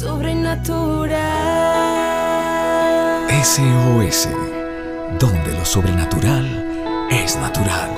sobrenatural. SOS, donde lo sobrenatural es natural.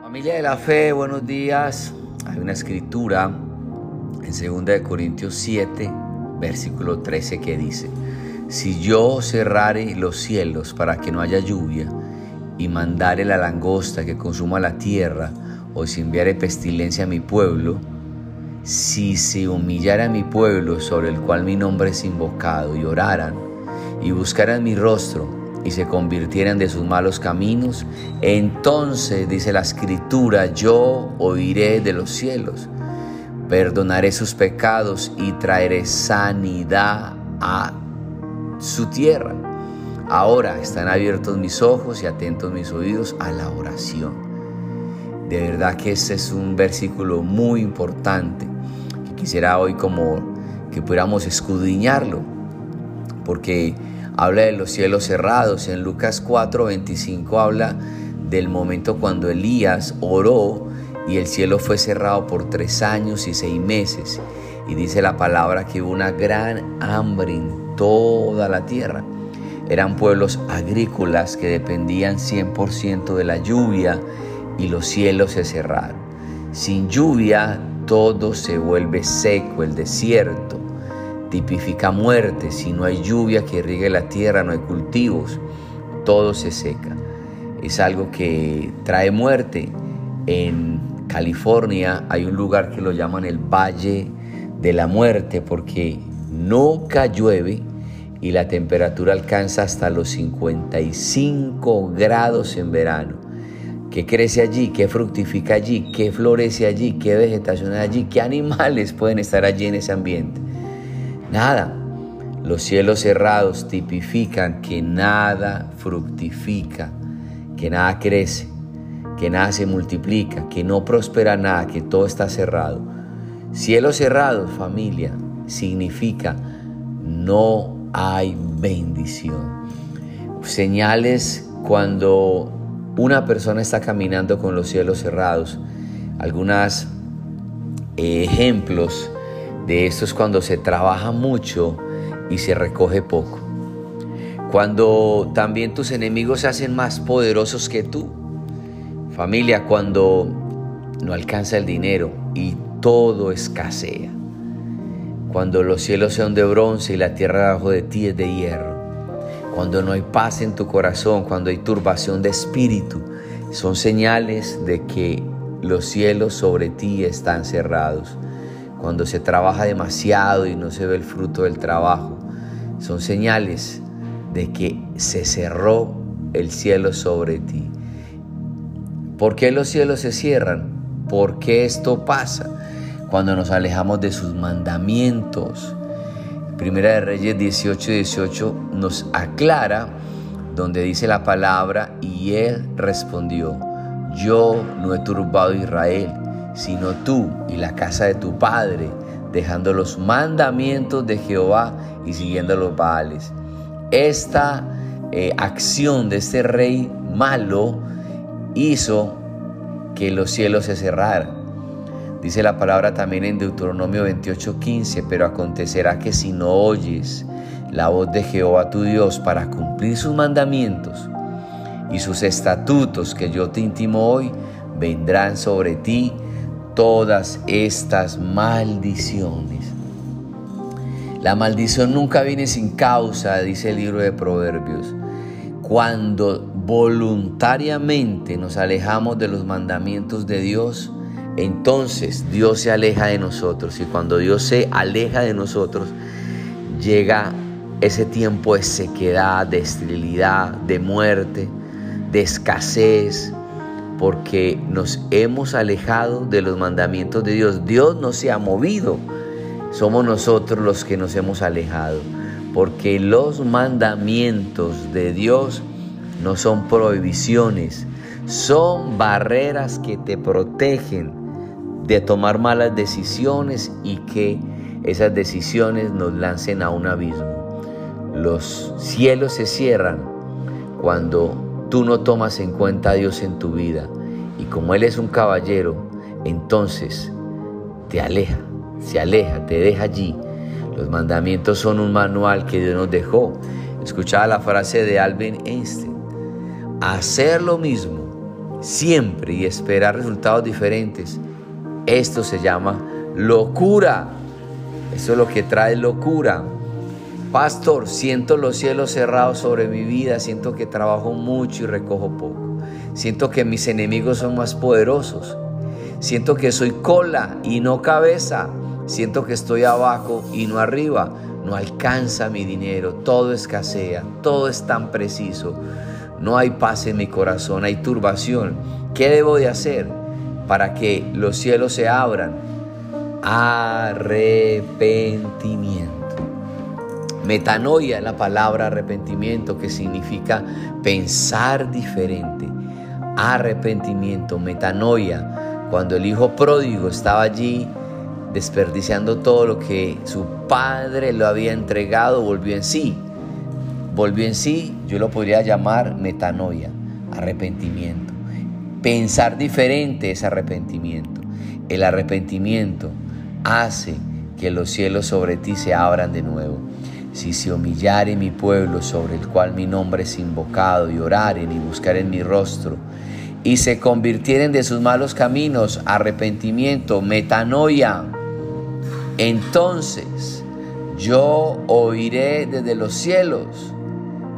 Familia de la fe, buenos días. Hay una escritura en 2 Corintios 7, versículo 13 que dice, si yo cerrare los cielos para que no haya lluvia, y mandare la langosta que consuma la tierra, o si enviare pestilencia a mi pueblo, si se humillara mi pueblo sobre el cual mi nombre es invocado, y oraran, y buscaran mi rostro, y se convirtieran de sus malos caminos, entonces, dice la escritura, yo oiré de los cielos, perdonaré sus pecados y traeré sanidad a su tierra. Ahora están abiertos mis ojos y atentos mis oídos a la oración. De verdad que este es un versículo muy importante que quisiera hoy como que pudiéramos escudriñarlo, porque habla de los cielos cerrados. En Lucas 4, 25 habla del momento cuando Elías oró y el cielo fue cerrado por tres años y seis meses. Y dice la palabra que hubo una gran hambre en toda la tierra. Eran pueblos agrícolas que dependían 100% de la lluvia y los cielos se cerraron. Sin lluvia todo se vuelve seco, el desierto tipifica muerte. Si no hay lluvia que irrigue la tierra, no hay cultivos, todo se seca. Es algo que trae muerte. En California hay un lugar que lo llaman el Valle de la Muerte porque nunca llueve y la temperatura alcanza hasta los 55 grados en verano. ¿Qué crece allí? ¿Qué fructifica allí? ¿Qué florece allí? ¿Qué vegetación hay allí? ¿Qué animales pueden estar allí en ese ambiente? Nada. Los cielos cerrados tipifican que nada fructifica, que nada crece, que nada se multiplica, que no prospera nada, que todo está cerrado. Cielos cerrados, familia, significa no hay bendición. Señales cuando una persona está caminando con los cielos cerrados. Algunos ejemplos de esto es cuando se trabaja mucho y se recoge poco. Cuando también tus enemigos se hacen más poderosos que tú. Familia, cuando no alcanza el dinero y todo escasea. Cuando los cielos son de bronce y la tierra debajo de ti es de hierro. Cuando no hay paz en tu corazón, cuando hay turbación de espíritu, son señales de que los cielos sobre ti están cerrados cuando se trabaja demasiado y no se ve el fruto del trabajo, son señales de que se cerró el cielo sobre ti. ¿Por qué los cielos se cierran? ¿Por qué esto pasa? Cuando nos alejamos de sus mandamientos. Primera de Reyes 18 y 18 nos aclara donde dice la palabra y él respondió, yo no he turbado a Israel sino tú y la casa de tu padre, dejando los mandamientos de Jehová y siguiendo los Baales. Esta eh, acción de este rey malo hizo que los cielos se cerraran. Dice la palabra también en Deuteronomio 28:15, pero acontecerá que si no oyes la voz de Jehová tu Dios para cumplir sus mandamientos y sus estatutos que yo te intimo hoy, vendrán sobre ti todas estas maldiciones. La maldición nunca viene sin causa, dice el libro de Proverbios. Cuando voluntariamente nos alejamos de los mandamientos de Dios, entonces Dios se aleja de nosotros. Y cuando Dios se aleja de nosotros, llega ese tiempo de sequedad, de esterilidad, de muerte, de escasez, porque nos hemos alejado de los mandamientos de Dios. Dios no se ha movido, somos nosotros los que nos hemos alejado, porque los mandamientos de Dios no son prohibiciones, son barreras que te protegen de tomar malas decisiones y que esas decisiones nos lancen a un abismo. Los cielos se cierran cuando tú no tomas en cuenta a Dios en tu vida y como Él es un caballero, entonces te aleja, se aleja, te deja allí. Los mandamientos son un manual que Dios nos dejó. Escuchaba la frase de Alvin Einstein. Hacer lo mismo siempre y esperar resultados diferentes. Esto se llama locura. Eso es lo que trae locura. Pastor, siento los cielos cerrados sobre mi vida, siento que trabajo mucho y recojo poco. Siento que mis enemigos son más poderosos. Siento que soy cola y no cabeza. Siento que estoy abajo y no arriba. No alcanza mi dinero, todo escasea, todo es tan preciso. No hay paz en mi corazón, hay turbación. ¿Qué debo de hacer para que los cielos se abran? Arrepentimiento. Metanoia es la palabra arrepentimiento que significa pensar diferente. Arrepentimiento, metanoia. Cuando el hijo pródigo estaba allí desperdiciando todo lo que su padre lo había entregado, volvió en sí. Volvió en sí, yo lo podría llamar metanoia, arrepentimiento. Pensar diferente es arrepentimiento. El arrepentimiento hace que los cielos sobre ti se abran de nuevo. Si se humillare mi pueblo sobre el cual mi nombre es invocado y oraren y buscaren mi rostro y se convirtieren de sus malos caminos, arrepentimiento, metanoia, entonces yo oiré desde los cielos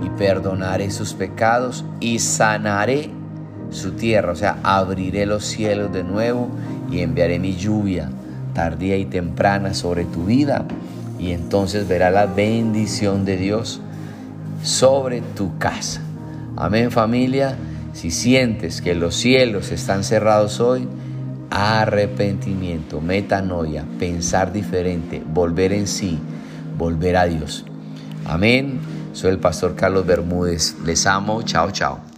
y perdonaré sus pecados y sanaré su tierra, o sea, abriré los cielos de nuevo y enviaré mi lluvia tardía y temprana sobre tu vida y entonces verá la bendición de Dios sobre tu casa. Amén familia. Si sientes que los cielos están cerrados hoy, arrepentimiento, metanoia, pensar diferente, volver en sí, volver a Dios. Amén. Soy el pastor Carlos Bermúdez. Les amo. Chao, chao.